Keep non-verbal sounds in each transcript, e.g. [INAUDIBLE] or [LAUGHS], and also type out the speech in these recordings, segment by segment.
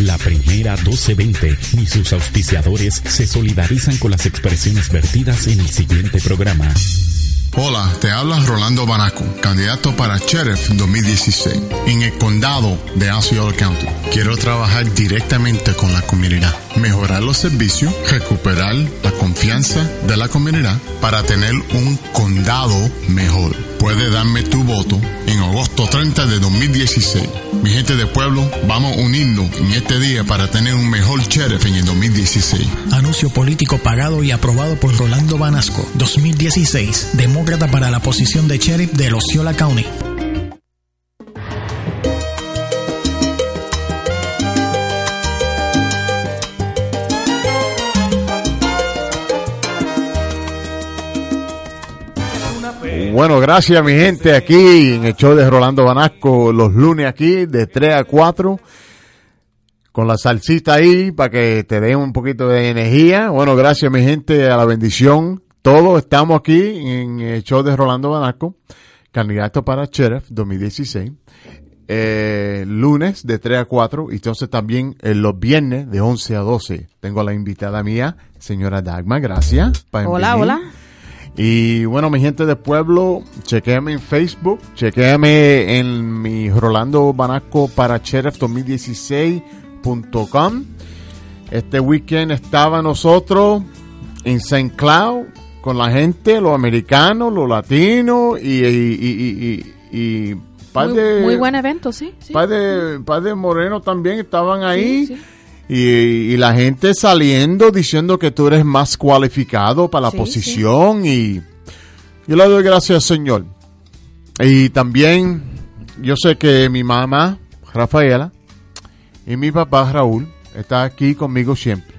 La primera 1220 y sus auspiciadores se solidarizan con las expresiones vertidas en el siguiente programa. Hola, te habla Rolando Banaco, candidato para Sheriff 2016 en el condado de Osceola County. Quiero trabajar directamente con la comunidad, mejorar los servicios, recuperar la confianza de la comunidad para tener un condado mejor. Puede darme tu voto en agosto 30 de 2016. Mi gente de pueblo, vamos a unirnos en este día para tener un mejor sheriff en el 2016. Anuncio político pagado y aprobado por Rolando Banasco, 2016, demócrata para la posición de sheriff de Osceola County. Bueno, gracias mi gente aquí en el show de Rolando Banasco los lunes aquí de 3 a 4 con la salsita ahí para que te den un poquito de energía. Bueno, gracias mi gente a la bendición. Todos estamos aquí en el show de Rolando Banasco, candidato para Sheriff 2016. Eh, lunes de 3 a 4 y entonces también eh, los viernes de 11 a 12. Tengo a la invitada mía, señora Dagma, gracias. Hola, hola. Y bueno, mi gente de pueblo, chequéame en Facebook, chequéame en mi Rolando Banasco para Sheriff 2016.com. Este weekend estaba nosotros en St. Cloud con la gente, los americanos, los latinos y, y, y, Muy, de, muy buen evento, sí. sí. par de, par de morenos también estaban ahí. Sí, sí. Y, y la gente saliendo diciendo que tú eres más cualificado para la Sí, posición y yo le doy gracias Señor. Y también yo sé que mi mamá, Rafaela, y mi papá, Raúl, está aquí conmigo siempre.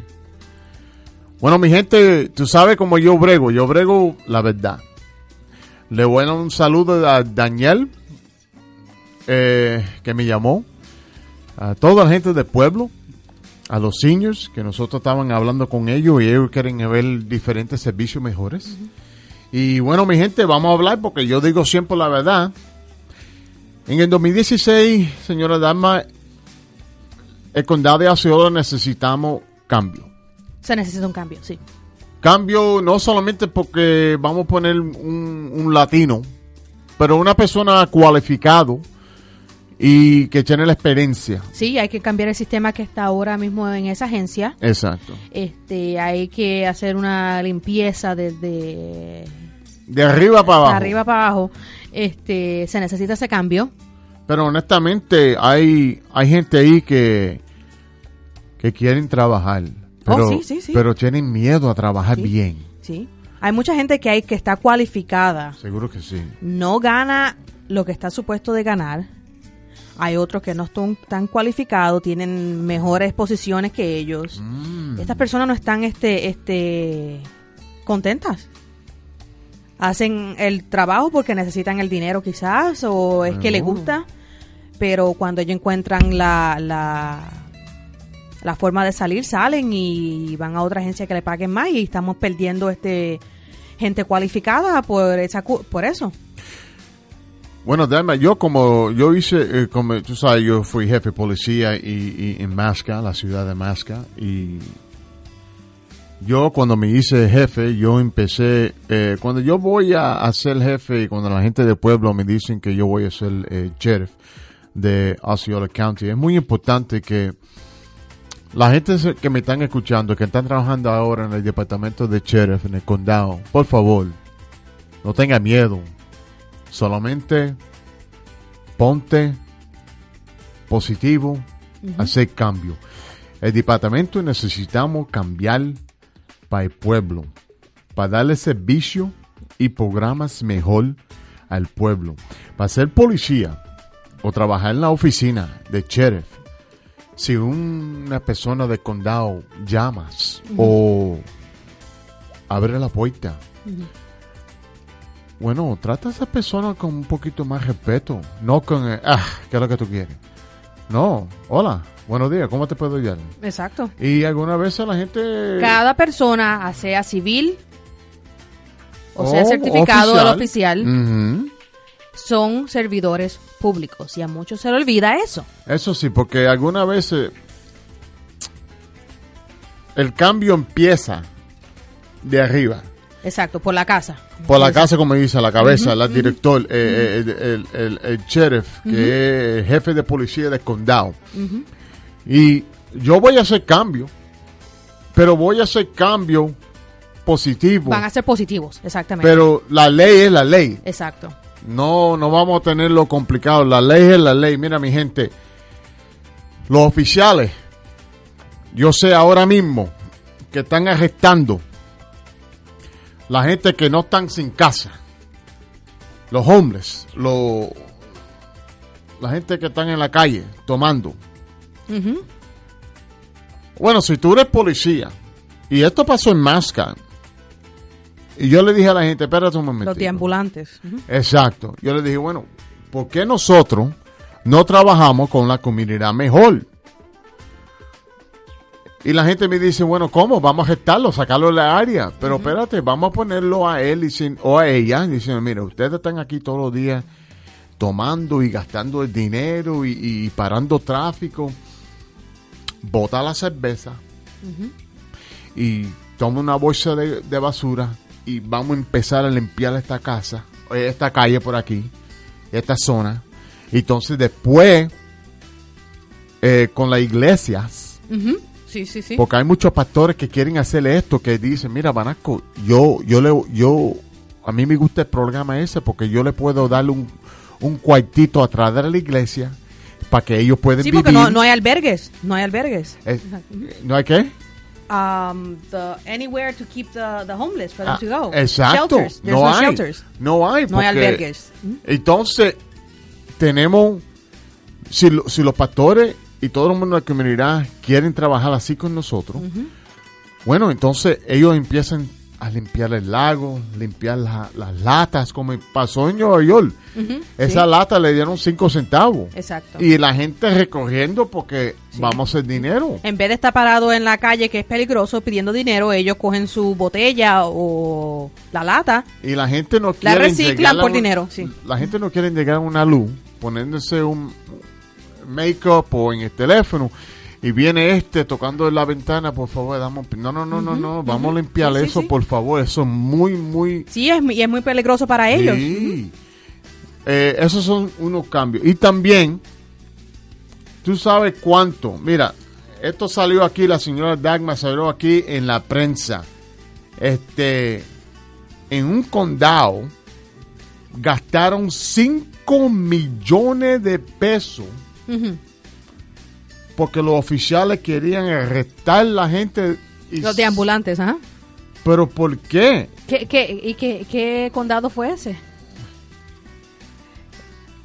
Bueno, mi gente, tú sabes cómo yo brego, yo brego la verdad. Le voy a dar un saludo a Daniel, eh, que me llamó, a toda la gente del pueblo, a los seniors, que nosotros estaban hablando con ellos y ellos quieren ver diferentes servicios mejores. Y bueno, mi gente, vamos a hablar porque yo digo siempre la verdad. En el 2016, señora Dama, el condado de Osceola necesitamos cambio. Se necesita un cambio, sí. Cambio no solamente porque vamos a poner un, un latino, pero una persona cualificado y que tiene la experiencia. Sí, hay que cambiar el sistema que está ahora mismo en esa agencia. Exacto. Este, hay que hacer una limpieza desde De arriba para abajo. de arriba para abajo. Este, se necesita ese cambio. Pero honestamente hay, hay gente ahí que, que quieren trabajar. Pero, Oh, sí, sí, sí. pero tienen miedo a trabajar bien. Sí. Hay mucha gente que hay que está cualificada. Seguro que sí. No gana lo que está supuesto de ganar. Hay otros que no están tan cualificados, tienen mejores posiciones que ellos. Mm. Estas personas no están este este contentas. Hacen el trabajo porque necesitan el dinero quizás o es que les gusta, pero cuando ellos encuentran la, la, la forma de salir, salen y van a otra agencia que le paguen más y estamos perdiendo este gente cualificada por esa por eso. Bueno, Dama, yo como yo hice, eh, como tú sabes, yo fui jefe de policía y, en Masca, la ciudad de Masca, y yo cuando me hice jefe, yo empecé, eh, cuando yo voy a, a ser jefe y cuando la gente del pueblo me dicen que yo voy a ser eh, sheriff de Osceola County, es muy importante que la gente que me están escuchando, que están trabajando ahora en el departamento de sheriff, en el condado, por favor, no tenga miedo. Solamente ponte positivo, hacer cambio. El departamento necesitamos cambiar para el pueblo, para darle servicio y programas mejor al pueblo. Para ser policía o trabajar en la oficina de sheriff, si una persona del condado llamas o abre la puerta, bueno, trata a esa persona con un poquito más respeto, no con, el, ah, ¿qué es lo que tú quieres? No, hola, buenos días, ¿cómo te puedo ayudar? Exacto. Y alguna vez la gente... Cada persona, sea civil o sea Oh, certificado oficial, Ujú. son servidores públicos y a muchos se le olvida eso. Eso sí, porque algunas veces el cambio empieza de arriba. Exacto, por la casa. Por la casa, como dice, la cabeza, la director, eh, eh, el, el, el, sheriff, que es jefe de policía del condado. Y yo voy a hacer cambio, pero voy a hacer cambio positivo. Van a ser positivos, exactamente. Pero la ley es la ley. Exacto. No, no vamos a tenerlo complicado. La ley es la ley. Mira, mi gente, los oficiales, yo sé ahora mismo que están arrestando la gente que no están sin casa, los hombres, los, la gente que están en la calle tomando. Bueno, si tú eres policía, y esto pasó en Masca, y yo le dije a la gente, espérate un momento. Los deambulantes. Exacto. Yo le dije, bueno, ¿por qué nosotros no trabajamos con la comunidad mejor? Y la gente me dice, bueno, ¿cómo? Vamos a gestarlo, sacarlo de la área. Pero espérate, vamos a ponerlo a él y sin- o a ella, diciendo, mira, ustedes están aquí todos los días tomando y gastando el dinero y, y parando tráfico. Bota la cerveza y toma una bolsa de, de basura y vamos a empezar a limpiar esta casa, esta calle por aquí, esta zona. Entonces después, eh, con las iglesias. Sí, sí, sí. porque hay muchos pastores que quieren hacer esto, que dicen, mira, Banasco, yo, yo le, yo, a mí me gusta el programa ese porque yo le puedo darle un, un cuartito atrás de la iglesia para que ellos puedan Sí, vivir. porque no, no hay albergues. No hay albergues. Eh, ¿No hay qué? Um, the, anywhere to keep the, the homeless for them Ah, to go. exacto. Shelters. No, no, hay. shelters. No hay. No hay albergues. Ujú. Entonces, tenemos, si, si los pastores y todo el mundo de la comunidad quieren trabajar así con nosotros, bueno, entonces ellos empiezan a limpiar el lago, limpiar la- las latas, como pasó en Nueva York. Esa sí. lata le dieron cinco centavos. Exacto. Y la gente recorriendo porque Sí. vamos a hacer dinero. En vez de estar parado en la calle, que es peligroso, pidiendo dinero, ellos cogen su botella o la lata. Y la gente no La quiere reciclan llegar a por dinero, sí. La gente no quiere llegar a una luz poniéndose un make-up o en el teléfono y viene este tocando en la ventana, por favor, damos... No, no, no, no, no, vamos a limpiar Sí, eso, sí. por favor. Eso es muy, muy... Sí, es, y es muy peligroso para ellos. Sí. Eh, esos son unos cambios. Y también, tú sabes cuánto. Mira, esto salió aquí, la señora Dagmar salió aquí en la prensa. Este, en un condado gastaron 5 millones de pesos Porque los oficiales querían arrestar la gente. y- Los deambulantes, ajá. ¿Pero por qué? ¿Qué, qué, ¿Y qué, qué condado fue ese?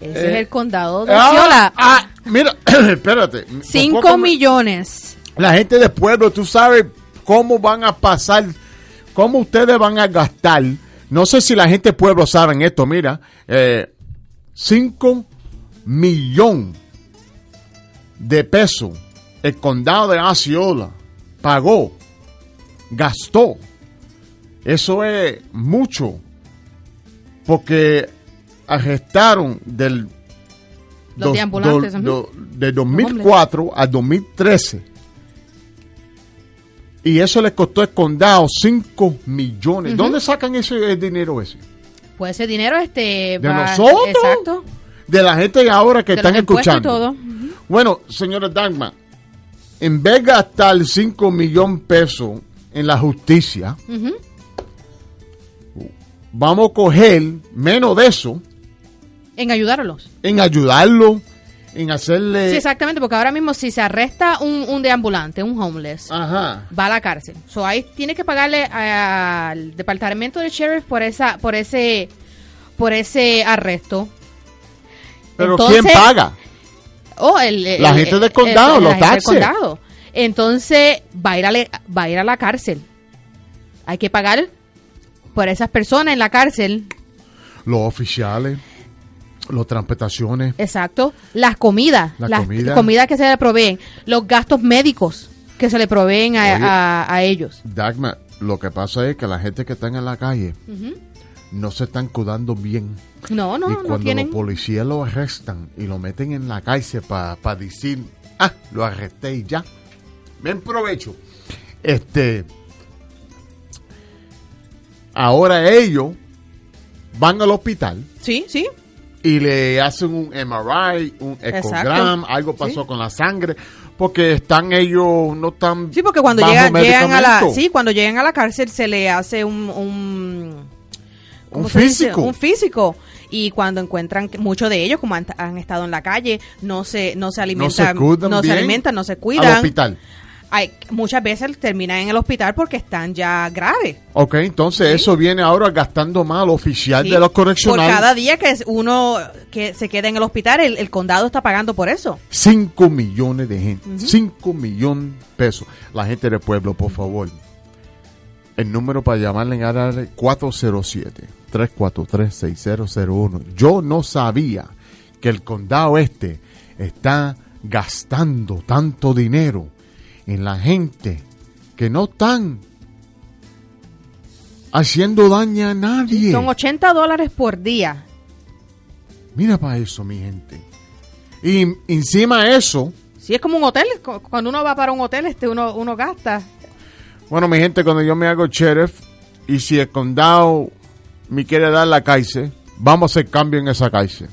Ese Eh, es el condado de Ah, Osceola. ah, mira, [CLEARS THROAT] espérate. Cinco Por poco me- millones. La gente del pueblo, tú sabes cómo van a pasar, cómo ustedes van a gastar. No sé si la gente del pueblo saben esto, mira. 5 millones de pesos el condado de Osceola pagó, gastó. Eso es mucho. Porque arrestaron del Los dos- do- do- de 2004 a 2013. Y eso le costó al condado 5 millones. ¿Dónde sacan ese el dinero ese? Pues ese dinero este ¿De va- nosotros? Exacto. De la gente ahora que De están escuchando. todo. Bueno, señora Dagma, en vez de gastar 5 millones de pesos en la justicia, vamos a coger menos de eso En ayudarlos. en ayudarlo, en hacerle... Sí, exactamente, porque ahora mismo si se arresta un, un deambulante, un homeless, Ajá. va a la cárcel. So ahí tiene que pagarle al departamento del sheriff por esa, por ese, por ese arresto. Pero Entonces- ¿quién paga? Oh, el, el- La gente el- del condado, el- los taxes. condado. Entonces va a ir a, le- va a ir a la cárcel. Hay que pagar por esas personas en la cárcel. Los oficiales, las transportaciones. Exacto. Las comidas. La las comida. comidas que se le proveen. Los gastos médicos que se le proveen a, Oye. a- a ellos. Dagma, lo que pasa es que la gente que está en la calle no se están cuidando bien. No, no, y no cuando tienen. los policías lo arrestan y lo meten en la cárcel para decir, ah, lo arresté y ya. Ven provecho. este, ahora ellos van al hospital Sí, sí. y le hacen un MRI, un Exacto. ecograma, algo pasó Sí. con la sangre, porque están ellos, no están Sí, porque cuando llegan, llegan a la, sí, cuando llegan a la cárcel se le hace un, un, ¿cómo Un se dice? físico. un físico y cuando encuentran que muchos de ellos como han, han estado en la calle no se no se alimentan no se alimentan no se al cuidan hospital. Hay, muchas veces terminan en el hospital porque están ya graves Ok, entonces eso viene ahora gastando mal oficial ¿sí? de los por correccionales. cada día que uno que se queda en el hospital el, el condado está pagando por eso 5 millones de gente. 5 millones de pesos. La gente del pueblo, por favor. El número para llamarle en área 407-343-6001. Yo no sabía que el condado este está gastando tanto dinero en la gente que no están haciendo daño a nadie. son 80 dólares por día Mira para eso, mi gente. Y encima de eso, Sí, es como un hotel. cu- Cuando uno va para un hotel, este uno, uno gasta. Bueno, mi gente, cuando yo me hago sheriff y si el condado me quiere dar la cárcel, vamos a hacer cambio en esa cárcel.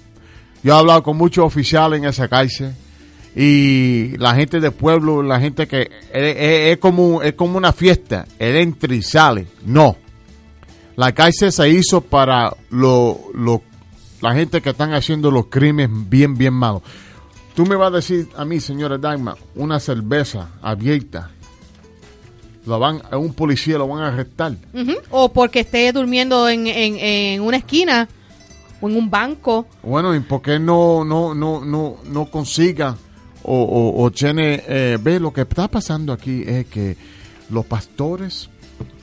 Yo he hablado con muchos oficiales en esa cárcel y la gente del pueblo, la gente que es, como, es como una fiesta, él entra y sale. No. La cárcel se hizo para lo, lo- la gente que están haciendo los crímenes bien, bien malos. Tú me vas a decir a mí, señora Dagmar, una cerveza abierta lo van a un policía lo van a arrestar. Ujú. O porque esté durmiendo en, en, en una esquina o en un banco. Bueno, ¿y por qué no no no no no consiga o o, o tiene eh, ve lo que está pasando aquí es que los pastores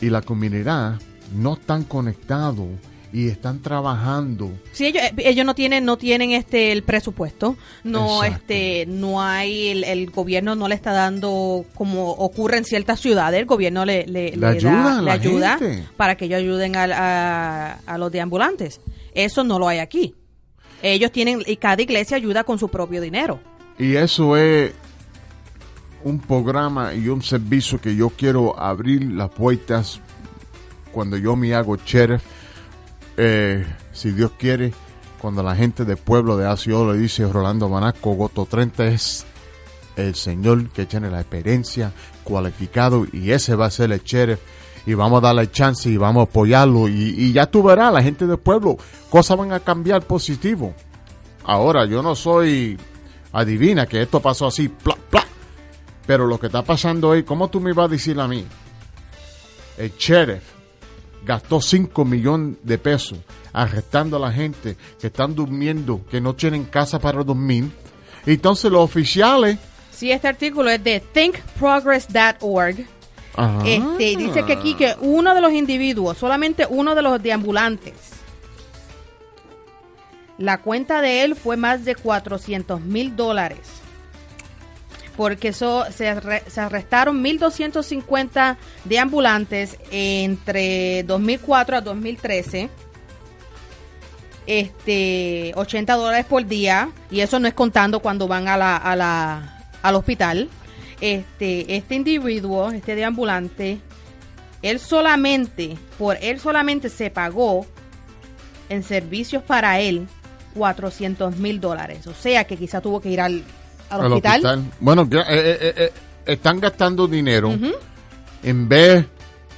y la comunidad no están conectados y están trabajando. Sí, ellos, eh, ellos no tienen no tienen este el presupuesto, no Exacto. este no hay el, el gobierno no le está dando como ocurre en ciertas ciudades, el gobierno le le, Le ayuda da- a le ayuda gente. para que ellos ayuden al- a, a los deambulantes. Eso no lo hay aquí. Ellos tienen y cada iglesia ayuda con su propio dinero. Y eso es un programa y un servicio que yo quiero abrir las puertas cuando yo me hago sheriff. Eh, si Dios quiere, cuando la gente del pueblo de Asio le dice Rolando Manasco, Goto 30 es el señor que tiene la experiencia, cualificado, y ese va a ser el sheriff. Y vamos a darle chance y vamos a apoyarlo. Y, ya tú verás, la gente del pueblo, cosas van a cambiar positivo. Ahora, yo no soy adivina que esto pasó así, pla, pla. Pero lo que está pasando hoy, ¿cómo tú me vas a decir a mí? El sheriff gastó 5 millones de pesos arrestando a la gente que están durmiendo, que no tienen casa para dormir. Entonces los oficiales... Sí, este artículo es de thinkprogress.org. Este, dice que aquí que uno de los individuos, solamente uno de los deambulantes, la cuenta de él fue más de 400 mil dólares. Porque eso se, se arrestaron 1.250 deambulantes entre 2004 a 2013. Este, 80 dólares por día. Y eso no es contando cuando van a la, a la, al hospital. Este, este individuo, este deambulante, él solamente, por él solamente se pagó en servicios para él 400 mil dólares. O sea que quizá tuvo que ir al, al al hospital. Bueno, eh, eh, eh, están gastando dinero en vez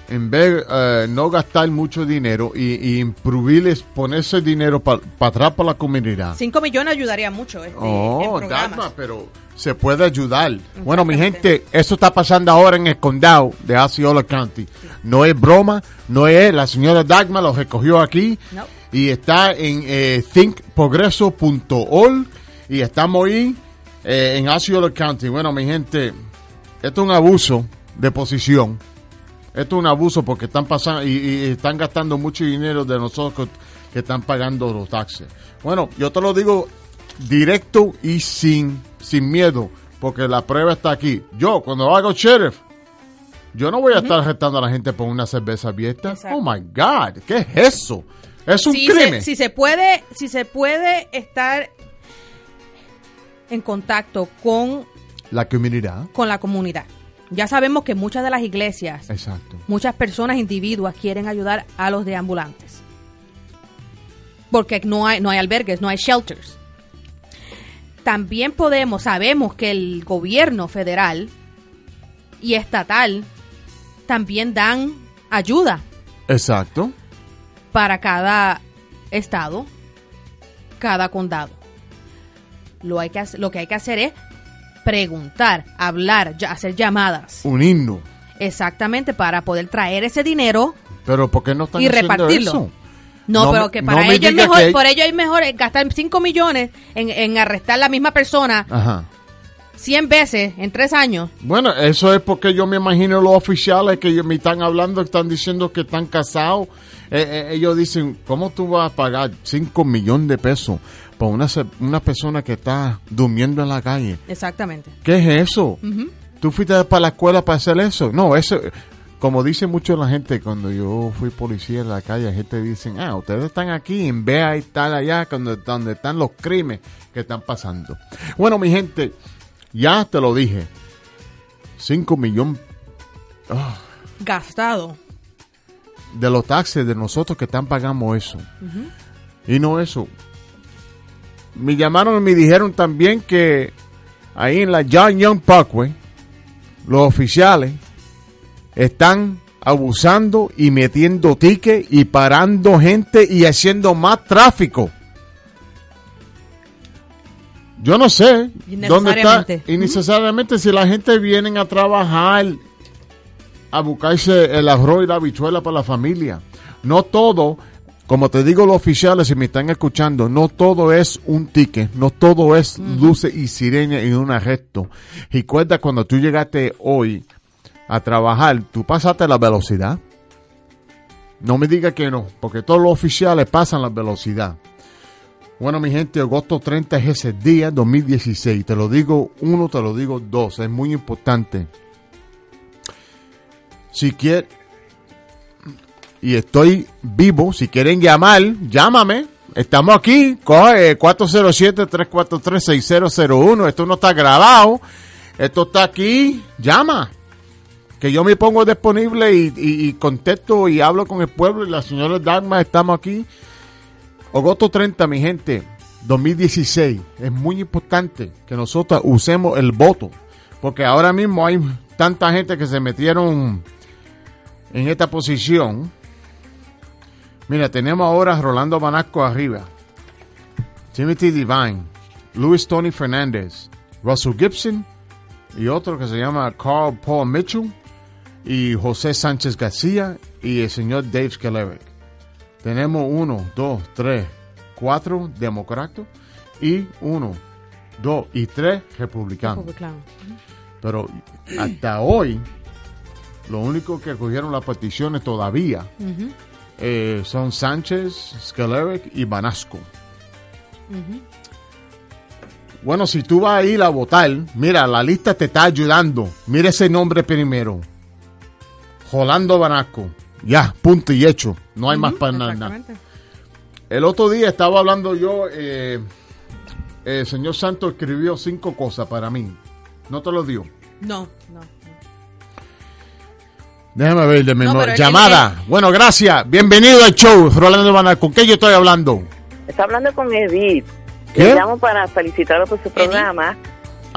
en vez no gastar mucho dinero y, y improvirles ponerse dinero para atrás para la comunidad. 5 millones ayudaría mucho este, en Oh, programas. Dagmar, pero se puede ayudar. Bueno, mi gente, eso está pasando ahora en el condado de Osceola County. No es broma, no es la señora Dagmar lo recogió aquí No. y está en eh, thinkprogreso.org y estamos ahí eh, en Osceola County. Bueno, mi gente, esto es un abuso de posición. Esto es un abuso porque están pasando y, y están gastando mucho dinero de nosotros que están pagando los taxes. Bueno, yo te lo digo directo y sin, sin miedo, porque la prueba está aquí. Yo, cuando hago sheriff, yo no voy a estar arrestando a la gente por una cerveza abierta. Exacto. Oh my God, ¿qué es eso? Es un si crimen. Se, si se puede, si se puede estar en contacto con, La comunidad. con la comunidad. Ya sabemos que muchas de las iglesias, Exacto. muchas personas, individuos, quieren ayudar a los deambulantes. Porque no hay, no hay albergues, no hay shelters. También podemos, sabemos que el gobierno federal y estatal también dan ayuda Exacto. para cada estado, cada condado. Lo, hay que, lo que hay que hacer es preguntar, hablar, hacer llamadas. Un himno. Exactamente, para poder traer ese dinero. Pero ¿por qué no están Y haciendo repartirlo. eso? No, No pero que no para me ellos es mejor, por ello es mejor gastar 5 millones en, en arrestar la misma persona Ajá. 100 veces en 3 años. Bueno, eso es porque yo me imagino los oficiales que me están hablando, están diciendo que están casados. Eh, eh, ellos dicen, ¿cómo tú vas a pagar 5 millones de pesos por una, una persona que está durmiendo en la calle? Exactamente. ¿Qué es eso? ¿Tú fuiste para la escuela para hacer eso? No, eso, como dice mucho la gente, cuando yo fui policía en la calle, la gente dice, ah, ustedes están aquí en vez de estar allá donde, donde están los crímenes que están pasando. Bueno, mi gente, ya te lo dije, 5 millones Gastado. De los taxes de nosotros que están pagando eso. Y no eso. Me llamaron y me dijeron también que ahí en la John Young Parkway, los oficiales están abusando y metiendo tickets y parando gente y haciendo más tráfico. Yo no sé dónde está Innecesariamente. innecesariamente si la gente viene a trabajar a buscarse el arroz y la habichuela para la familia. No todo, como te digo los oficiales, si me están escuchando, no todo es un ticket, no todo es luces y sirena y un arresto. Recuerda cuando tú llegaste hoy a trabajar, tú pasaste la velocidad. No me diga que no, porque todos los oficiales pasan la velocidad. Bueno, mi gente, agosto 30 es ese día, 2016. Te lo digo uno, te lo digo dos. Es muy importante. Si quieren, y estoy vivo, si quieren llamar, llámame. Estamos aquí, coge 407-343-6001. Esto no está grabado. Esto está aquí. Llama. Que yo me pongo disponible y, y- y contesto y hablo con el pueblo. Y la señora Dagma, estamos aquí. Agosto 30, mi gente, 2016. Es muy importante que nosotros usemos el voto. Porque ahora mismo hay tanta gente que se metieron en esta posición. Mira, tenemos ahora a Rolando Banasco arriba. Timothy Divine. Luis Tony Fernández. Russell Gibson. Y otro que se llama Carl Paul Mitchell. Y José Sánchez García. Y el señor Dave Skeleric tenemos uno, dos, tres, cuatro demócratas y uno, dos y tres republicanos. Republicano. Pero hasta hoy, lo único que cogieron las peticiones todavía eh, son Sánchez, Skeleric y Banasco. Bueno, si tú vas a ir a votar, mira, la lista te está ayudando. Mira ese nombre primero. Rolando Banasco. Ya, punto y hecho. No hay más para nada. El otro día estaba hablando yo, eh, el señor Santos escribió cinco cosas para mí. ¿No te lo dio? No, no. Déjame ver de memoria. él- Llamada. Bueno, gracias. Bienvenido al show, Rolando Banal. ¿Con qué yo estoy hablando? Está hablando con Edith. ¿Qué? Le llamo para felicitarlo por su programa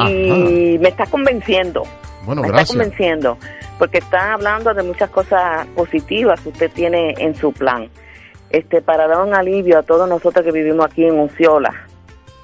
y me está convenciendo. Bueno, me gracias. está convenciendo porque está hablando de muchas cosas positivas que usted tiene en su plan. Este para dar un alivio a todos nosotros que vivimos aquí en Unciola.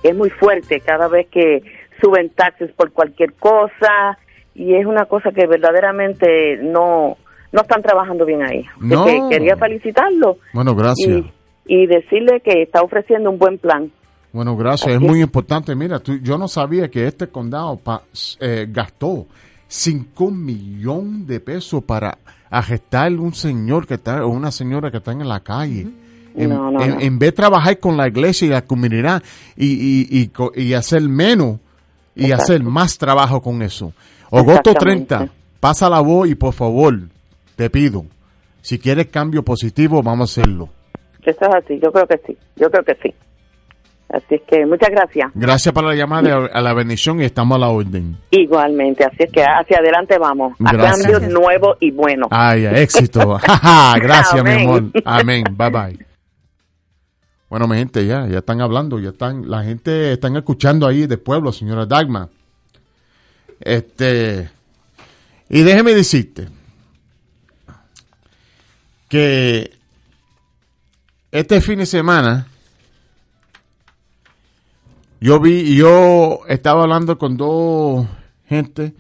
Es muy fuerte cada vez que suben taxes por cualquier cosa y es una cosa que verdaderamente no no están trabajando bien ahí. No. que quería felicitarlo Bueno, gracias. y, y decirle que está ofreciendo un buen plan. Bueno, gracias. Es muy importante. Mira, tú- yo no sabía que este condado pa- eh, gastó 5 millones de pesos para arrestar un señor que está o una señora que está en la calle. En, No, no, en- vez de trabajar con la iglesia y la comunidad y, y, y hacer menos y Exacto. hacer más trabajo con eso. Agosto Exactamente. 30, pasa la voz y por favor, te pido, si quieres cambio positivo, vamos a hacerlo. Eso es así, yo creo que sí, yo creo que sí. Así es que muchas gracias. Gracias por la llamada, a la bendición y estamos a la orden. Igualmente, así es que hacia adelante vamos. A Gracias. cambios nuevos y buenos. Ay, éxito. [LAUGHS] [LAUGHS] Gracias, mi Amén. amor. Amén. Bye bye. Bueno, mi gente, ya, ya están hablando, ya están, la gente están escuchando ahí de pueblo, señora Dagma. Este, y déjeme decirte que este fin de semana yo vi, yo estaba hablando con dos gente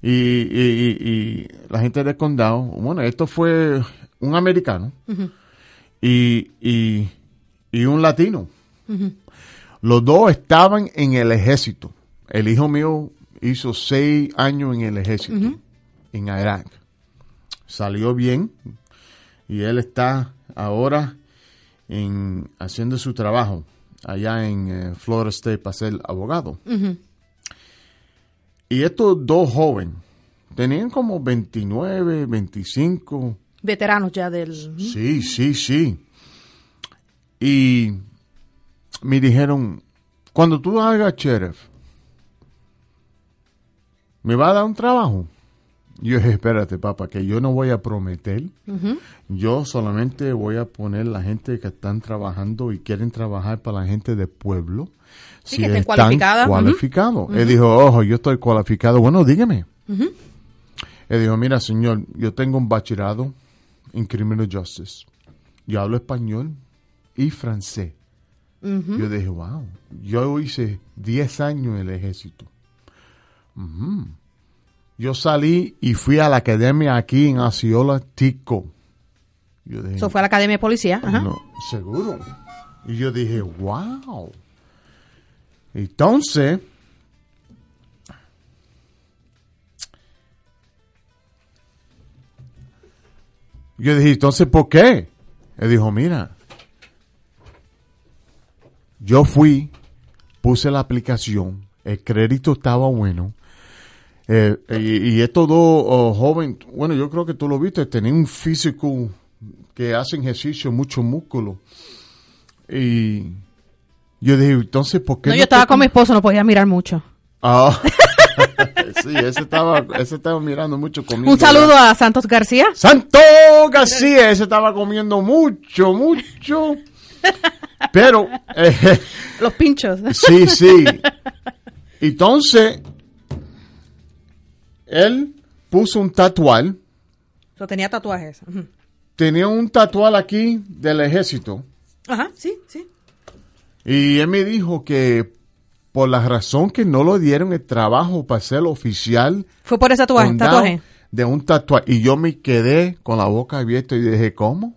y, y- y- y la gente del condado. Bueno, esto fue un americano y, y, y un latino. Los dos estaban en el ejército. El hijo mío hizo seis años en el ejército, en Irak. Salió bien y él está ahora en, haciendo su trabajo allá en eh, Florida State para ser abogado. Y estos dos jóvenes tenían como 29, 25. Veteranos ya del... Sí, sí, sí. Y me dijeron, cuando tú hagas sheriff, ¿me va a dar un trabajo? Yo dije, espérate, papá, que yo no voy a prometer. Yo solamente voy a poner la gente que están trabajando y quieren trabajar para la gente del pueblo. Sí, que estén cualificadas, ujú. cualificados. Él dijo, ojo, yo estoy cualificado. Bueno, dígame. Él dijo, mira, señor, yo tengo un bachillerato en Criminal Justice. Yo hablo español y francés. Yo dije, wow, yo hice 10 años en el ejército. Yo salí y fui a la academia aquí en Osceola, Tico. Yo dije, Eso fue a la Academia de Policía. Ajá. no, seguro. Y yo dije, wow. Entonces, yo dije, entonces, ¿por qué? Él dijo, mira, yo fui, puse la aplicación, el crédito estaba bueno, eh, y, y estos dos oh, jóvenes, bueno, yo creo que tú lo viste, tenían un físico que hacen ejercicio, mucho músculo. Y yo dije, entonces, ¿por qué No, no yo estaba te- con mi esposo, no podía mirar mucho. Ah. [LAUGHS] sí, ese estaba, ese estaba mirando mucho comiendo. Un saludo a Santos García. Santo García, ese estaba comiendo mucho, mucho. [LAUGHS] Pero, [LAUGHS] eh, Los pinchos. sí, sí. [LAUGHS] Entonces, él puso un tatual, tenía tatuajes. Tenía un tatual aquí del ejército. Ajá, sí, sí. Y él me dijo que por la razón que no lo dieron el trabajo para ser oficial Fue por ese tatuaje. tatuaje. de un tatuaje. Y yo me quedé con la boca abierta y dije, ¿cómo?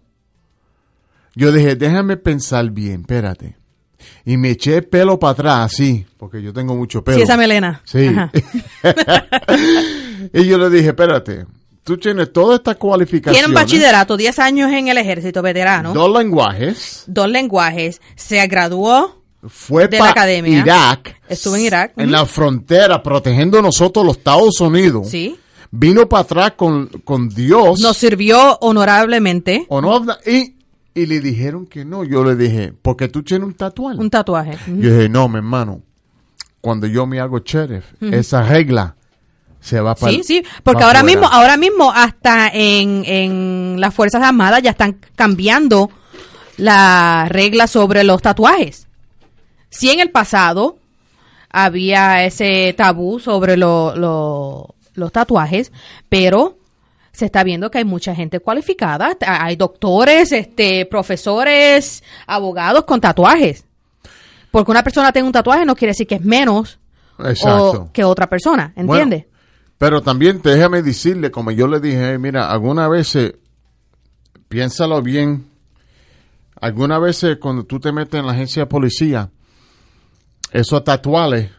Yo dije, déjame pensar bien, espérate. Y me eché el pelo para atrás, así, porque yo tengo mucho pelo. Sí, esa melena. Sí. [LAUGHS] Y yo le dije, espérate, tú tienes toda esta cualificación. Tiene un bachillerato, 10 años en el ejército veterano, Dos lenguajes. dos lenguajes, se graduó, Fue De la para academia. Irak. Estuvo en Irak, En la frontera, protegiendo nosotros los Estados Unidos. sí, Vino para atrás con, con Dios. nos sirvió honorablemente y, y le dijeron que no. Yo le dije, porque tú tienes un tatuaje. un tatuaje. Yo dije, no, mi hermano. Cuando yo me hago sheriff, esa regla se va para Sí, sí, porque ahora mismo, ahora mismo hasta en, en las Fuerzas Armadas ya están cambiando las reglas sobre los tatuajes. Si en el pasado había ese tabú sobre lo- lo- los tatuajes, pero se está viendo que hay mucha gente cualificada, hay doctores, este, profesores, abogados con tatuajes. Porque una persona tenga un tatuaje no quiere decir que es menos o que otra persona, ¿entiendes? Bueno, pero también déjame decirle, como yo le dije, mira, algunas veces, piénsalo bien, algunas veces cuando tú te metes en la agencia de policía, esos tatuales,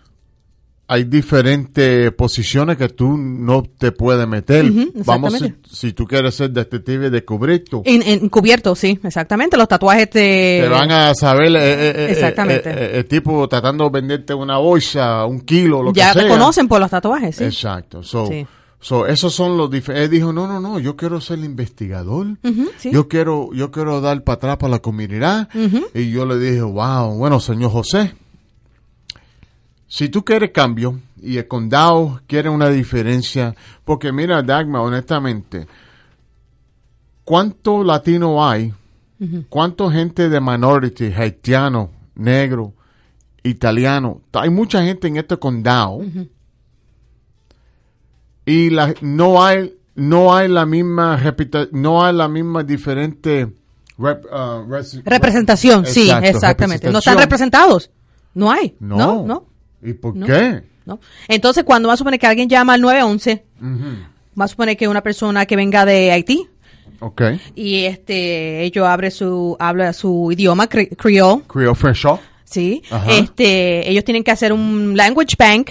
hay diferentes posiciones que tú no te puedes meter. Vamos, si, si tú quieres ser detective de cubrirto, En, en cubierto, sí, exactamente. Los tatuajes te... te van a saber eh, eh, eh, Exactamente. eh, el tipo tratando de venderte una bolsa, un kilo, lo ya que sea. te conocen por los tatuajes, sí. Exacto. So, Sí. So, esos son los diferentes. Él dijo, no, no, no, yo quiero ser investigador. Sí. Yo quiero, yo quiero dar para atrás para la comunidad. Y yo le dije, wow, bueno, señor José, si tú quieres cambio y el condado quiere una diferencia, porque mira, Dagma, honestamente, ¿cuánto latino hay? ¿Cuánto gente de minority, haitiano, negro, italiano? Hay mucha gente en este condado y la, no hay no hay la misma no hay la misma diferente rep- uh, res- Representación, sí, Exacto, exactamente. No están representados. No hay. No, No. no, ¿Y por No. qué? no. Entonces, cuando va a suponer que alguien llama al 911, va a suponer que una persona que venga de Haití Ok. y este ellos abre su habla su idioma cre- creole, Creole French Shop. sí. Ajá. Este, ellos tienen que hacer un language bank.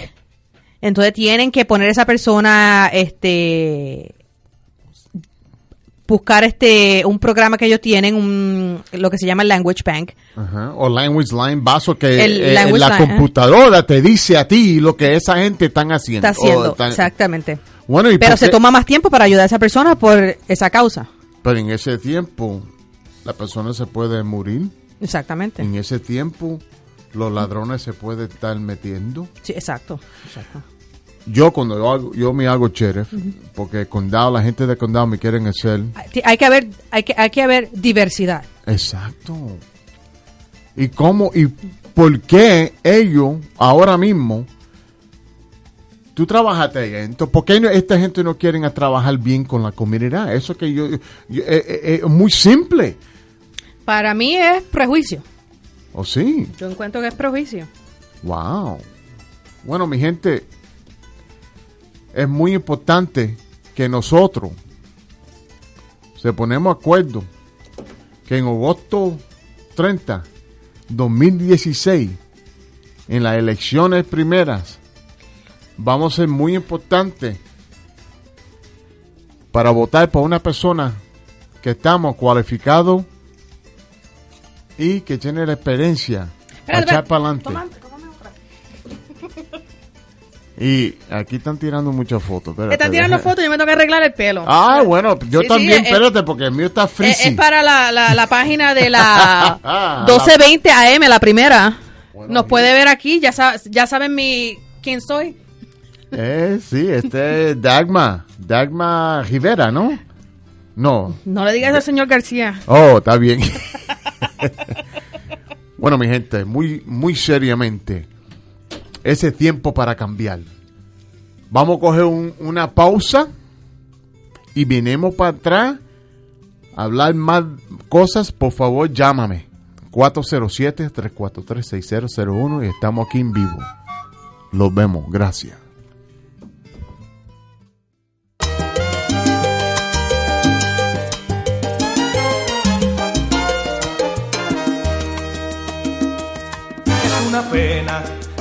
Entonces tienen que poner a esa persona este buscar este un programa que ellos tienen un lo que se llama el language bank Ajá. O Language Line Vaso que El eh, la line, computadora te dice a ti lo que esa gente están haciendo. está haciendo están- exactamente Bueno, ¿y pero se toma más tiempo para ayudar a esa persona por esa causa Pero en ese tiempo la persona se puede morir. exactamente En ese tiempo los ladrones se pueden estar metiendo. sí exacto exacto Yo cuando yo, hago- yo me hago sheriff, porque el condado, la gente del condado me quieren hacer. Hay- hay que haber hay que hay que haber diversidad Exacto. ¿Y cómo y por qué ellos ahora mismo tú trabajaste ahí? Entonces, ¿por qué no- esta gente no quieren a trabajar bien con la comunidad? Eso que yo, yo- eh, eh, eh, muy simple. para mí es prejuicio ¿O sí? yo encuentro que es prejuicio Wow. Bueno, mi gente, es muy importante que nosotros se ponemos de acuerdo que en agosto 30, 2016, en las elecciones primeras, vamos a ser muy importantes para votar por una persona que estamos cualificados y que tiene la experiencia para echar para adelante. Y aquí están tirando muchas fotos. espérate, están tirando deja- fotos y yo me tengo que arreglar el pelo Ah, bueno, yo Sí, sí, también, eh, espérate, porque el mío está es, frizzy. es para la, la, la página de la [LAUGHS] Ah, 1220 AM, la primera. Bueno, Nos puede ver aquí, ya, sa- ya saben mi quién soy. Eh, sí, este es Dagma, Dagma Rivera, ¿no? No. No le digas al señor García. Oh, está bien. [LAUGHS] bueno, mi gente, muy, muy seriamente, ese tiempo para cambiar. Vamos a coger un- una pausa y venimos para atrás a hablar más cosas. Por favor, llámame. 407-343-6001 y estamos aquí en vivo. Los vemos. Gracias.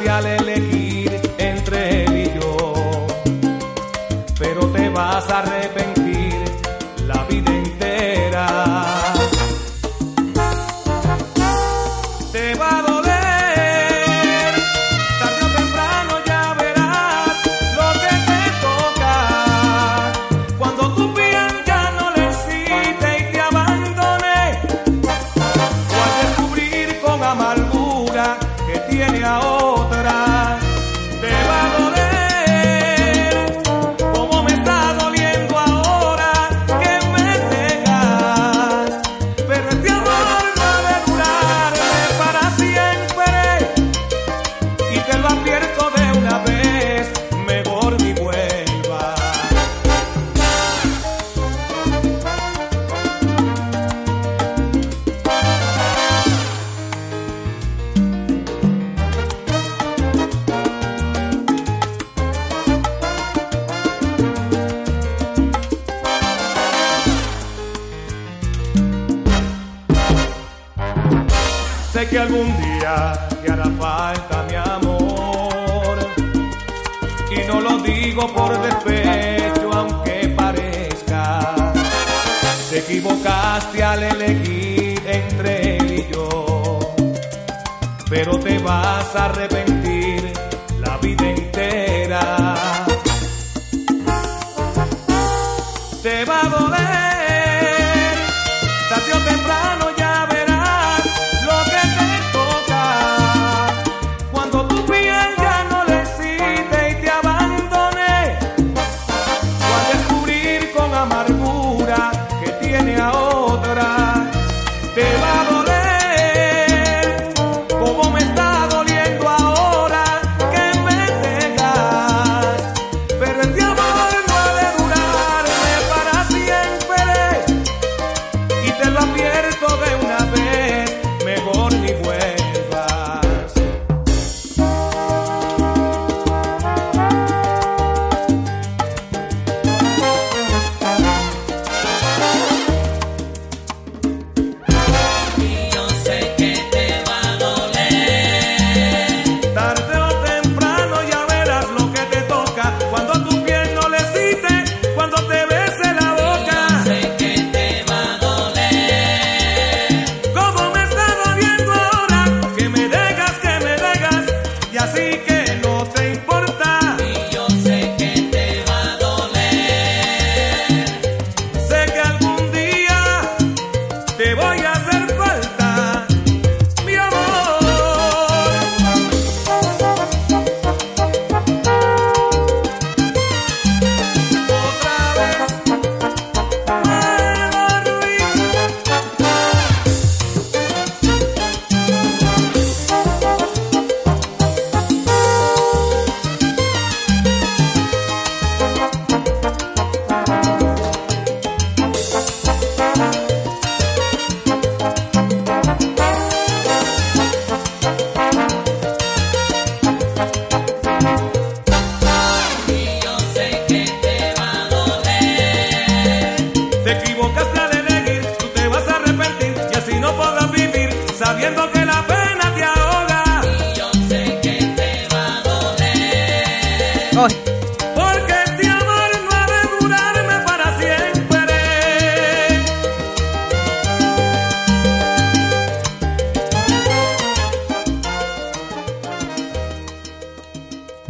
Equivocaste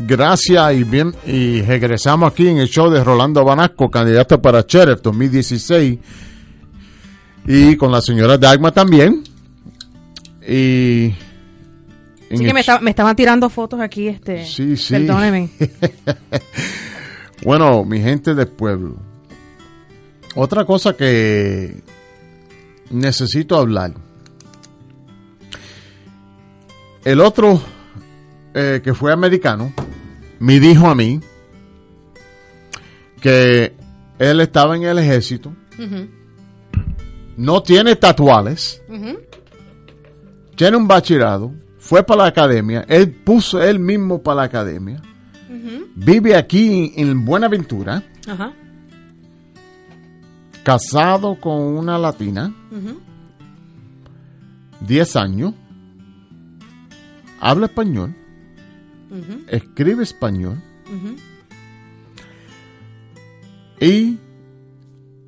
Gracias y bien y regresamos aquí en el show de Rolando Banasco, candidato para Sheriff 2016 y con la señora Dagma también. Y en sí el que me, esta- me estaban tirando fotos aquí, este. Sí, sí. Perdóneme. [LAUGHS] Bueno, mi gente del pueblo. Otra cosa que necesito hablar. El otro eh, que fue americano me dijo a mí que él estaba en el ejército, no tiene tatuajes, tiene un bachillerato, fue para la academia, él puso él mismo para la academia, vive aquí en Buenaventura, Ajá. casado con una latina, Ujú. 10 años, habla español, Escribe español y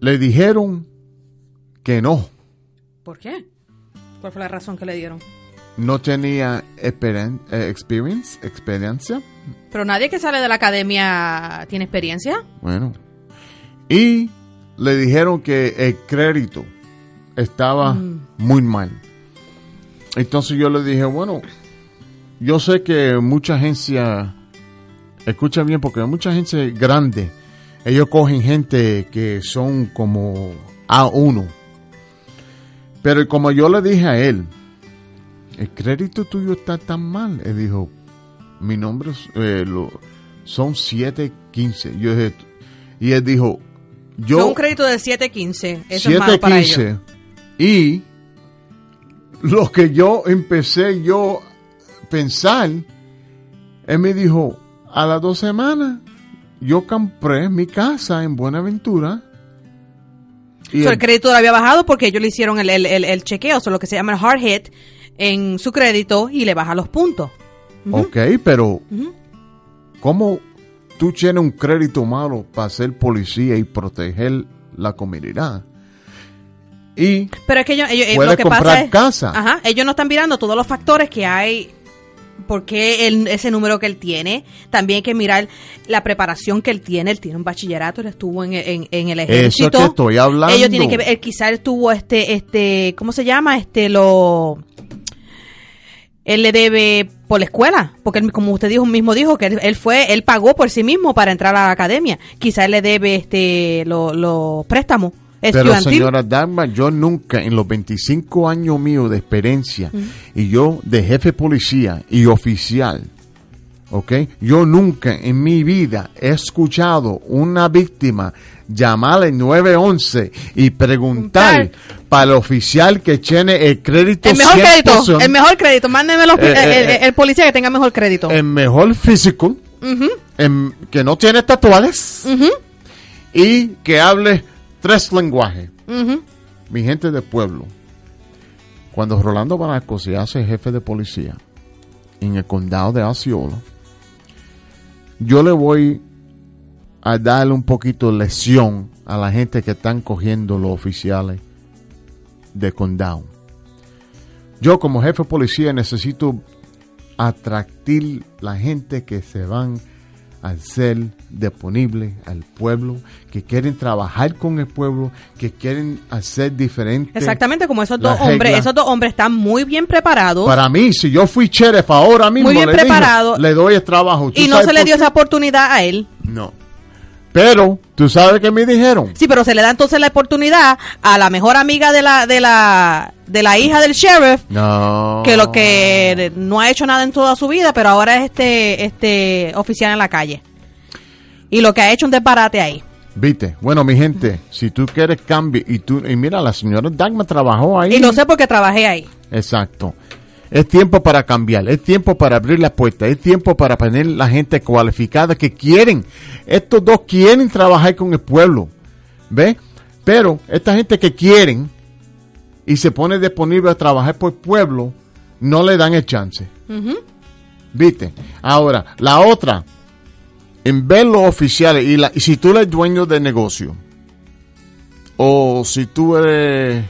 le dijeron que no, ¿Por qué? ¿Cuál fue la razón que le dieron? no tenía eh, experience, experiencia, Pero nadie que sale de la academia tiene experiencia. bueno, y le dijeron que el crédito estaba muy mal. Entonces yo le dije, bueno, yo sé que mucha agencia, escucha bien, porque mucha agencia grande, ellos cogen gente que son como A1. Pero como yo le dije a él, el crédito tuyo está tan mal. Él dijo, mi nombre es, eh, lo- son 715. Yo dije, y él dijo, yo... Son un crédito de 7.15. Eso es malo para ellos. 715 y lo que yo empecé yo pensar él me dijo a las dos semanas yo compré mi casa en Buenaventura y el el- crédito le había bajado porque ellos le hicieron el, el, el, el chequeo, o sea, lo que se llama el hard hit, en su crédito y le baja los puntos. Ok, pero ¿cómo tú tienes un crédito malo para ser policía y proteger la comunidad? Y Pero es que ellos, ellos- eh, lo que comprar pasa es, casa. Ajá, ellos no están mirando todos los factores que hay. Porque él, ese número que él tiene, también hay que mirar la preparación que él tiene. Él tiene un bachillerato, él estuvo en, en- en el Eso ejército. que estoy hablando. Ellos tienen que ver, quizá él tuvo este, este, ¿cómo se llama? Este, lo, él le debe por la escuela, porque él, como usted dijo, mismo dijo que él, él fue, él pagó por sí mismo para entrar a la academia. Quizá él le debe este, los los préstamos Pero señora Dagmar, yo nunca en los 25 años míos de experiencia y yo de jefe policía y oficial, ¿ok? Yo nunca en mi vida he escuchado una víctima llamar al 911 y preguntar para el oficial que tiene el crédito El mejor 100%, crédito, el mejor crédito. Mándenme los- Eh, el, eh, el- eh. el policía que tenga mejor crédito. el mejor físico, em, que no tiene tatuajes y que hable tres lenguajes. Mi gente del pueblo, cuando Rolando Baraco se hace jefe de policía en el condado de Osceola, yo le voy a darle un poquito de lección a la gente que están cogiendo los oficiales de condado. Yo como jefe de policía necesito atractir la gente que se van a ser disponible al pueblo, que quieren trabajar con el pueblo, que quieren hacer diferente. Exactamente, como esos dos hombres, esos dos hombres están muy bien preparados Para mí, si yo fui sheriff ahora mismo, Muy bien le, preparado. le doy el trabajo. ¿Tú y no se le dio qué? esa oportunidad a él. No. Pero, ¿tú sabes qué me dijeron? Sí, pero se le da entonces la oportunidad a la mejor amiga de la de la de la hija del sheriff No. que lo que no ha hecho nada en toda su vida, pero ahora es este este oficial en la calle. Y lo que ha hecho un desbarate ahí. Viste, bueno, mi gente, si tú quieres cambio y tú, y mira, la señora Dagma trabajó ahí. Y lo sé porque trabajé ahí. Exacto. Es tiempo para cambiar, es tiempo para abrir la puerta, es tiempo para poner la gente cualificada que quieren. Estos dos quieren trabajar con el pueblo, ¿ves? Pero esta gente que quieren y se pone disponible a trabajar por pueblo, no le dan el chance. ¿Viste? Ahora, la otra, en ver los oficiales, y, la, y si tú eres dueño de negocio, o si tú eres,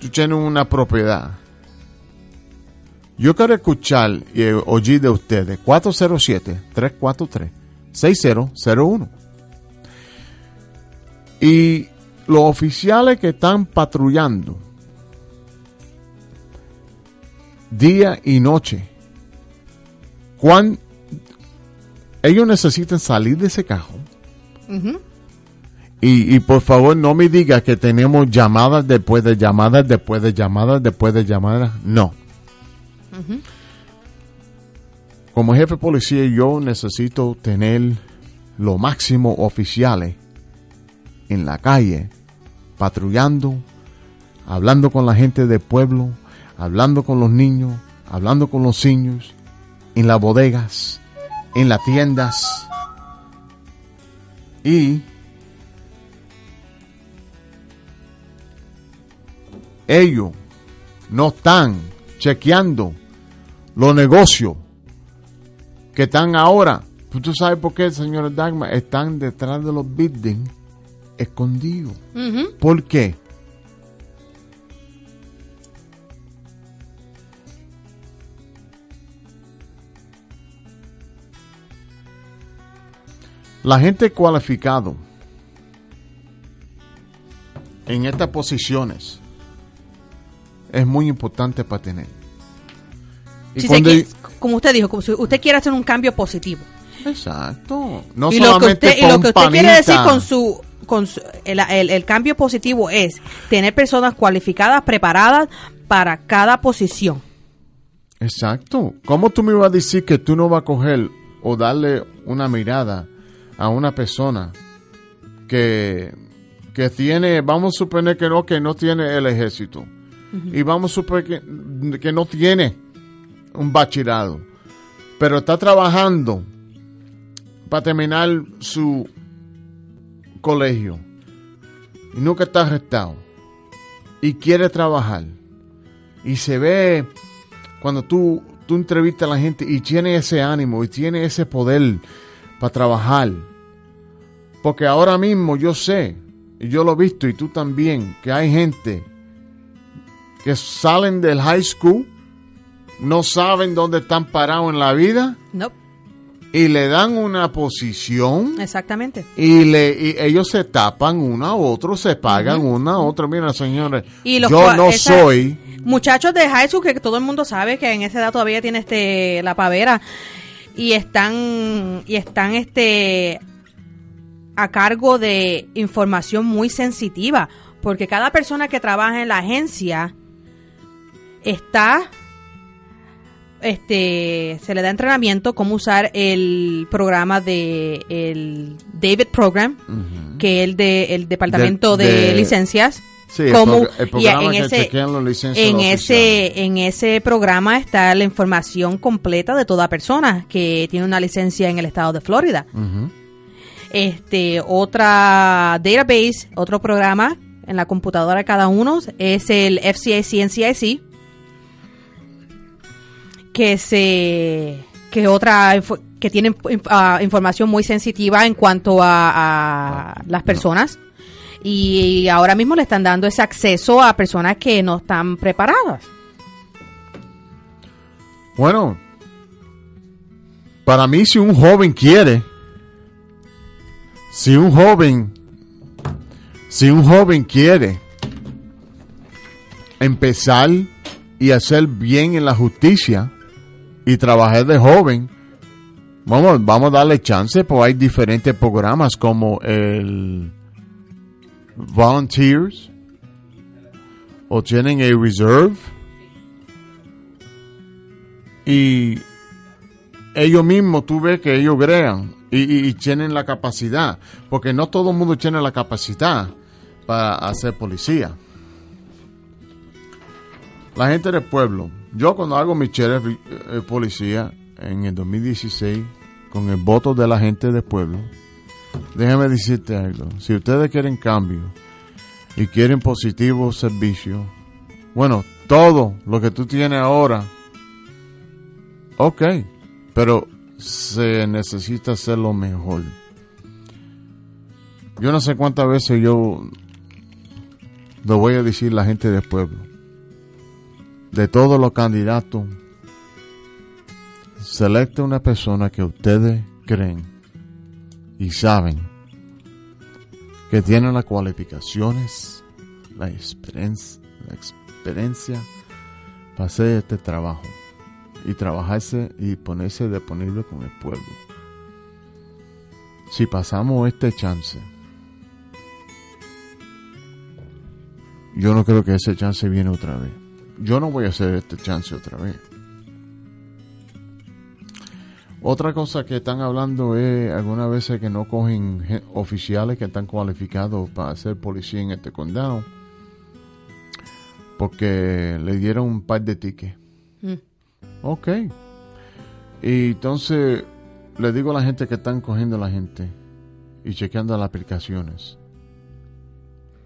tú tienes una propiedad, yo quiero escuchar y eh, oír de ustedes 407-343-6001. Y los oficiales que están patrullando día y noche, cuán ellos necesitan salir de ese cajón. Y, y por favor no me diga que tenemos llamadas después de llamadas, después de llamadas, después de llamadas. No. Como jefe de policía yo necesito tener lo máximo oficiales en la calle, patrullando, hablando con la gente del pueblo, hablando con los niños, hablando con los niños, en las bodegas, en las tiendas. Y ellos no están chequeando los negocios que están ahora. ¿Tú sabes por qué, señor Dagma? Están detrás de los buildings escondidos. ¿Por qué? La gente cualificado en estas posiciones es muy importante para tener. Y Si cuando- qui- como usted dijo, como si usted quiere hacer un cambio positivo. Exacto. No y lo que solamente usted, y lo que usted quiere decir con su, con su- el, el- el cambio positivo es tener personas cualificadas, preparadas para cada posición. Exacto. ¿Cómo tú me vas a decir que tú no vas a coger o darle una mirada a una persona que, que tiene, vamos a suponer que no, que no tiene el ejército? Y vamos a suponer que, que no tiene un bachillerato, pero está trabajando para terminar su colegio y nunca está arrestado y quiere trabajar Y se ve cuando tú, tú entrevistas a la gente y tiene ese ánimo y tiene ese poder para trabajar. Porque ahora mismo yo sé, y yo lo he visto y tú también, que hay gente que salen del high school, no saben dónde están parados en la vida No, y le dan una posición exactamente. y, le, y ellos se tapan uno a otro, se pagan uno a otro. Mira, señores, Y los yo no esa- soy... Muchachos de high school que todo el mundo sabe que en esa edad todavía tiene este la pavera y están y están este a cargo de información muy sensitiva, porque cada persona que trabaja en la agencia está este se le da entrenamiento cómo usar el programa de el David Program, que es el de el departamento de, de- licencias. Sí, el y programa en que ese- en los oficiales. ese en ese programa está la información completa de toda persona que tiene una licencia en el estado de Florida. Este otra database, otro programa en la computadora de cada uno es el FCIC NCIC que se que otra que tiene inf- ah, información muy sensitiva en cuanto a, a las personas y ahora mismo le están dando ese acceso a personas que no están preparadas. Bueno, para mí si un joven quiere, si un joven, si un joven quiere empezar y hacer bien en la justicia y trabajar de joven, vamos, vamos a darle chance, pues hay diferentes programas como el Volunteers o tienen el Reserve y ellos mismos tú ves que ellos crean y, y- y tienen la capacidad, porque no todo el mundo tiene la capacidad para hacer policía. La gente del pueblo, yo cuando hago mi sheriff eh, policía en el 2016 con el voto de la gente del pueblo, déjame decirte algo, si ustedes quieren cambio y quieren positivo servicio, bueno, todo lo que tú tienes ahora Ok, pero se necesita hacerlo mejor. Yo no sé cuántas veces yo lo voy a decir la gente del pueblo. De todos los candidatos, selecte una persona que ustedes creen y saben que tiene las cualificaciones, la experiencia, la para hacer este trabajo y trabajarse y ponerse disponible con el pueblo. Si pasamos este chance, yo no creo que ese chance viene otra vez. Yo no voy a hacer este chance otra vez. Otra cosa que están hablando es algunas veces que no cogen gen- oficiales que están cualificados para ser policía en este condado porque le dieron un par de tickets. Ok. Y entonces le digo a la gente que están cogiendo a la gente y chequeando las aplicaciones.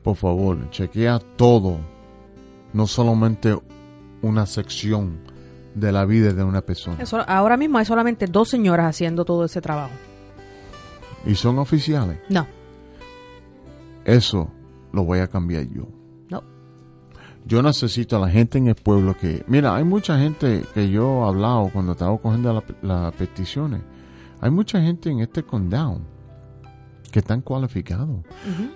Por favor, chequea todo. No solamente una sección de la vida de una persona. Eso- ahora mismo hay solamente dos señoras haciendo todo ese trabajo. Y son oficiales. No, Eso lo voy a cambiar yo. no. Yo necesito a la gente en el pueblo que... Mira, hay mucha gente que yo he hablado cuando estaba cogiendo la- las peticiones. Hay mucha gente en este condado que están cualificados.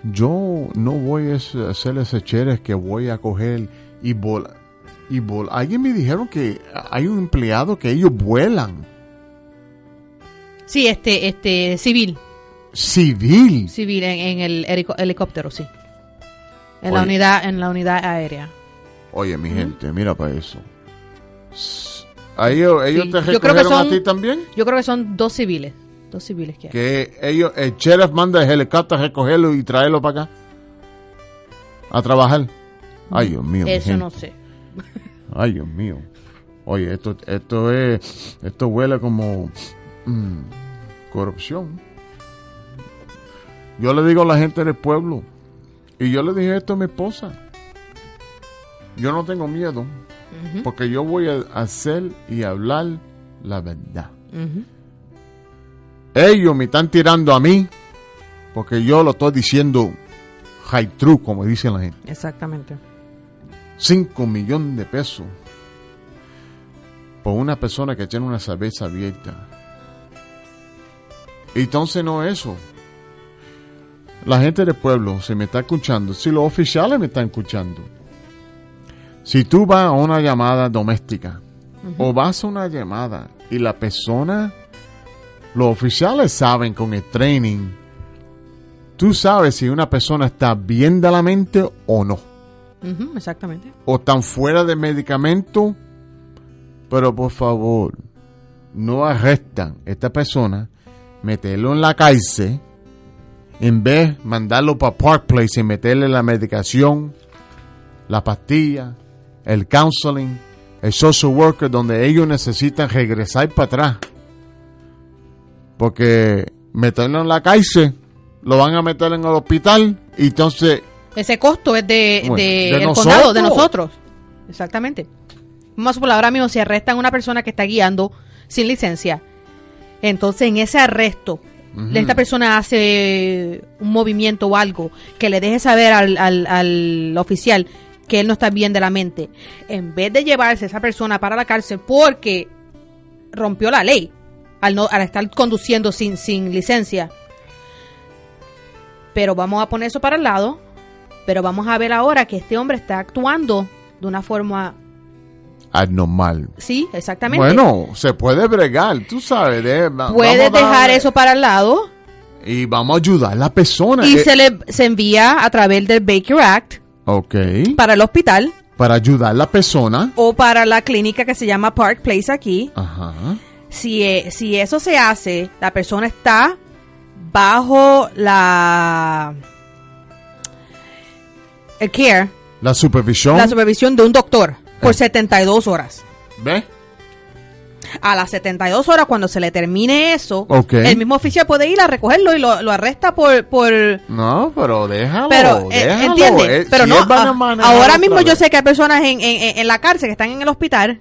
Yo no voy a hacer ese cheres que voy a coger y volar. Y vol Alguien me dijeron que hay un empleado que ellos vuelan. Sí, este, este, civil, Civil. civil en, en el helico- helicóptero, sí. En la unidad, en la unidad aérea. Oye, mi gente, mira para eso. ¿A ellos, ellos Sí, te yo creo que recogieron a ti también? Yo creo que son dos civiles, civiles que hay. que ellos, el sheriff manda el helicóptero a recogerlo y traerlo para acá a trabajar. Ay, Dios mío. Eso no sé. Ay, Dios mío. Oye, esto, esto es, esto huele como mm, corrupción. Yo le digo a la gente del pueblo, y yo le dije esto a mi esposa. Yo no tengo miedo. Porque yo voy a hacer y hablar la verdad. Ellos me están tirando a mí porque yo lo estoy diciendo high true, como dicen la gente. Exactamente. 5 millones de pesos por una persona que tiene una cerveza abierta. Entonces no es eso. La gente del pueblo se me está escuchando. Si los oficiales me están escuchando. Si tú vas a una llamada doméstica o vas a una llamada y la persona, los oficiales saben con el training, tú sabes si una persona está bien de la mente o no Ujú, Exactamente. o están fuera de medicamento, pero por favor, no arrestan a esta persona, meterlo en la cárcel, en vez de mandarlo para Park Place y meterle la medicación, la pastilla, el counseling, el social worker, donde ellos necesitan regresar para atrás. Porque meterlo en la cárcel, lo van a meter en el hospital y entonces Ese costo es de, Bueno, de de el nosotros. condado, de nosotros. Exactamente. Vamos a suponer, ahora mismo si arrestan a una persona que está guiando sin licencia, entonces en ese arresto, esta persona hace un movimiento o algo que le deje saber al, al- al oficial que él no está bien de la mente, en vez de llevarse a esa persona para la cárcel porque rompió la ley al, no, al estar conduciendo sin, sin licencia, pero vamos a poner eso para el lado pero vamos a ver ahora que este hombre está actuando de una forma... anormal. Sí, exactamente. Bueno, se puede bregar, tú sabes. de- va- Puedes vamos a dejar eso para el lado Y vamos a ayudar a la persona. y Eh, se le se envía a través del Baker Act Ok. para el hospital Para ayudar a la persona. o para la clínica que se llama Park Place aquí. Ajá. Si, eh, si eso se hace, la persona está bajo la... El care, La supervisión. la supervisión de un doctor por 72 horas. ¿Ves? A las 72 horas, cuando se le termine eso, el mismo oficial puede ir a recogerlo y lo, lo arresta por... por No, pero déjalo. pero, eh, déjalo. ¿entiende? Eh, pero si no, a ahora mismo yo vez. sé que hay personas en- en- en la cárcel que están en el hospital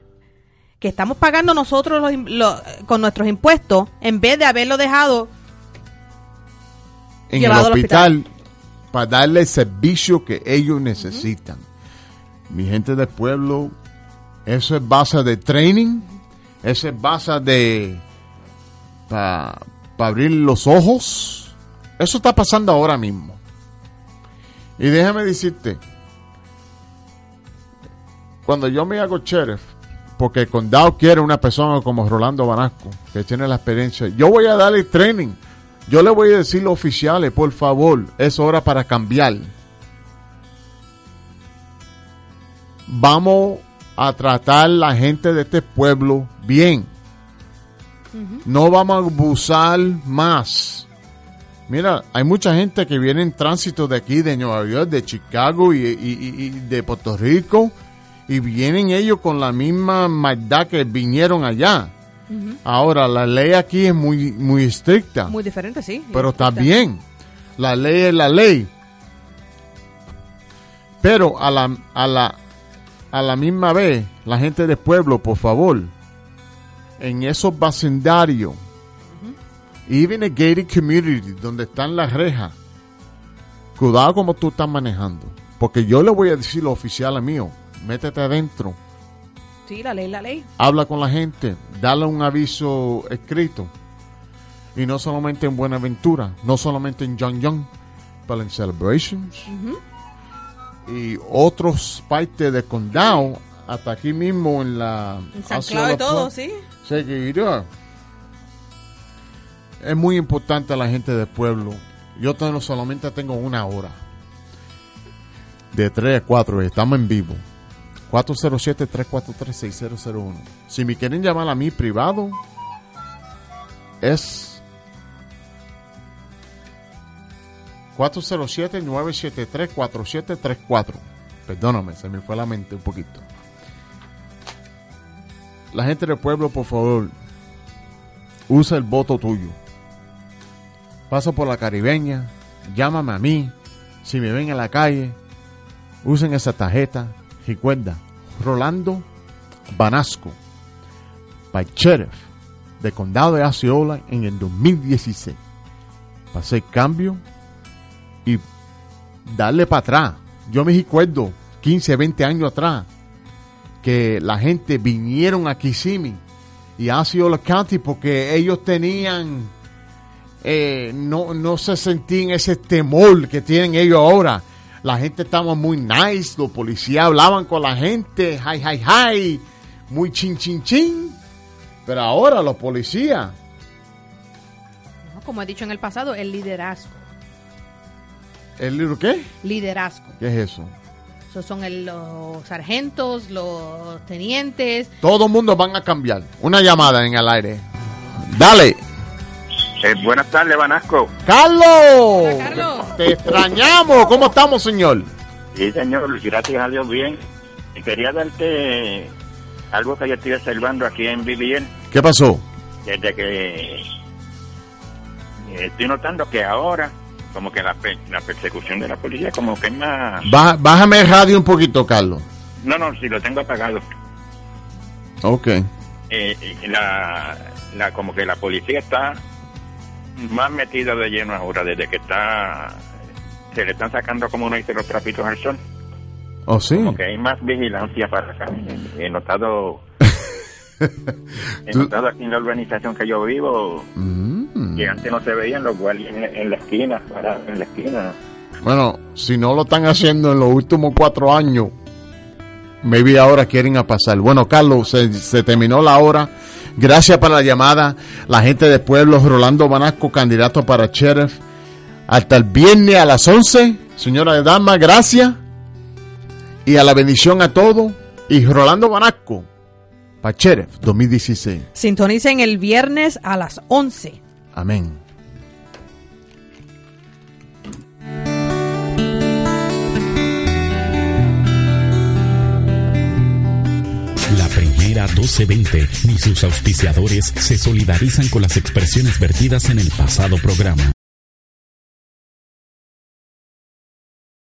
que estamos pagando nosotros los con nuestros impuestos en vez de haberlo dejado en el llevado al hospital, para darle el servicio que ellos necesitan. Mi gente del pueblo, eso es base de training, eso es base de para abrir los ojos. Eso está pasando ahora mismo. Y déjame decirte, cuando yo me hago sheriff, porque el condado quiere una persona como Rolando Banasco, que tiene la experiencia, yo voy a darle training. Yo le voy a decir a los oficiales, por favor, es hora para cambiar. Vamos a tratar la gente de este pueblo bien. No vamos a abusar más. Mira, hay mucha gente que viene en tránsito de aquí, de Nueva York, de Chicago y, y- y- y de Puerto Rico, y vienen ellos con la misma maldad que vinieron allá. Ahora, la ley aquí es muy, muy estricta. muy diferente, sí. Pero está bien. La ley es la ley. Pero a la, a la, a la misma vez, la gente del pueblo, por favor, en esos vecindarios, even en gated community, donde están las rejas, cuidado como tú estás manejando. Porque yo le voy a decir a los oficiales míos, métete adentro, Sí, la ley, la ley. habla con la gente, dale un aviso escrito. Y no solamente en Buenaventura, no solamente en John Young, pero en Celebrations. Y otros partes del condado, hasta aquí mismo en la... En San hacia Clau y todo, sí. Seguirá. Es muy importante a la gente del pueblo. Yo tengo, solamente tengo una hora. De 3 a 4. Estamos en vivo. 407-343-6001. Si me quieren llamar a mí privado, es 407-973-4734. Perdóname, se me fue la mente un poquito. La gente del pueblo, por favor, usa el voto tuyo. Pasa por la caribeña, llámame a mí. Si me ven en la calle, usen esa tarjeta. Recuerda, Rolando Banasco para sheriff de condado de Osceola en el 2016. Para hacer cambio y darle para atrás. Yo me recuerdo 15, 20 años atrás que la gente vinieron a Kissimmee y a Osceola County porque ellos tenían, eh, no, no se sentían ese temor que tienen ellos ahora. La gente estaba muy nice, los policías hablaban con la gente, hi, hi, hi, muy chin, chin, chin. Pero ahora los policías, ¿no? Como he dicho en el pasado, el liderazgo. ¿el libro qué? Liderazgo. ¿Qué es eso? Esos son el- los sargentos, los tenientes. Todo el mundo van a cambiar. Una llamada en el aire. Dale. Eh, buenas tardes, Banasco. Carlos. Hola, Carlos. Te extrañamos. ¿Cómo estamos, señor? Sí, señor, gracias a Dios, bien. Y quería darte algo que yo estoy observando aquí en BBN, ¿Qué pasó? desde que eh, estoy notando que ahora, como que la, pe- la persecución de la policía, como que es más... Baja- bájame el radio un poquito, Carlos. No, no, si lo tengo apagado. Ok. Eh, eh, la, la, como que la policía está más metida de lleno ahora, desde que está... Se le están sacando, como uno dice, los trapitos al sol. ¿Oh, sí? Como que hay más vigilancia para acá. He notado, [LAUGHS] he notado aquí en la urbanización que yo vivo Mm. que antes no se veían los guardias en, en la esquina, para, en la esquina. Bueno, si no lo están haciendo en los últimos cuatro años, maybe ahora quieren a pasar. Bueno, Carlos, se, se terminó la hora. Gracias por la llamada. La gente de Pueblo, Rolando Banasco, candidato para sheriff. Hasta el viernes a las 11. Señora de Dama, gracias. Y a la bendición a todos. Y Rolando Banasco, para sheriff 2016. Sintonicen el viernes a las 11. Amén. La primera 1220 ni sus auspiciadores se solidarizan con las expresiones vertidas en el pasado programa.